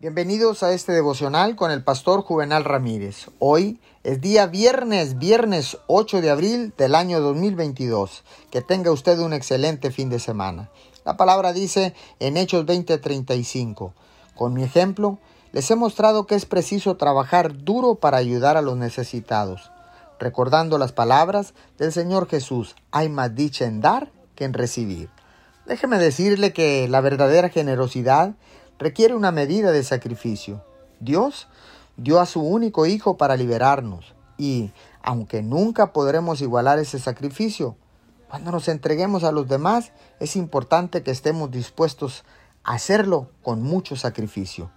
Bienvenidos a este devocional con el pastor Juvenal Ramírez. Hoy es día viernes, viernes 8 de abril del año 2022. Que tenga usted un excelente fin de semana. La palabra dice en Hechos 20:35, con mi ejemplo, les he mostrado que es preciso trabajar duro para ayudar a los necesitados, recordando las palabras del Señor Jesús, hay más dicha en dar que en recibir. Déjeme decirle que la verdadera generosidad requiere una medida de sacrificio. Dios dio a su único Hijo para liberarnos y, aunque nunca podremos igualar ese sacrificio, cuando nos entreguemos a los demás es importante que estemos dispuestos a hacerlo con mucho sacrificio.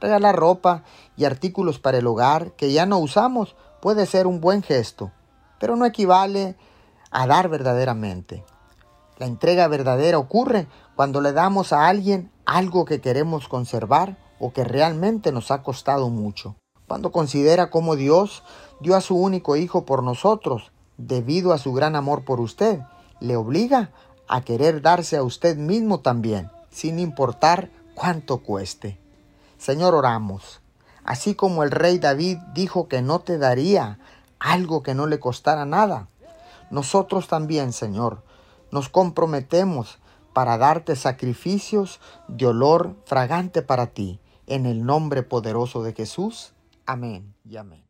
Regalar ropa y artículos para el hogar que ya no usamos puede ser un buen gesto, pero no equivale a dar verdaderamente. La entrega verdadera ocurre cuando le damos a alguien algo que queremos conservar o que realmente nos ha costado mucho. Cuando considera cómo Dios dio a su único Hijo por nosotros, debido a su gran amor por usted, le obliga a querer darse a usted mismo también, sin importar cuánto cueste. Señor, oramos. Así como el rey David dijo que no te daría algo que no le costara nada, nosotros también, Señor, nos comprometemos para darte sacrificios de olor fragante para ti. En el nombre poderoso de Jesús. Amén y amén.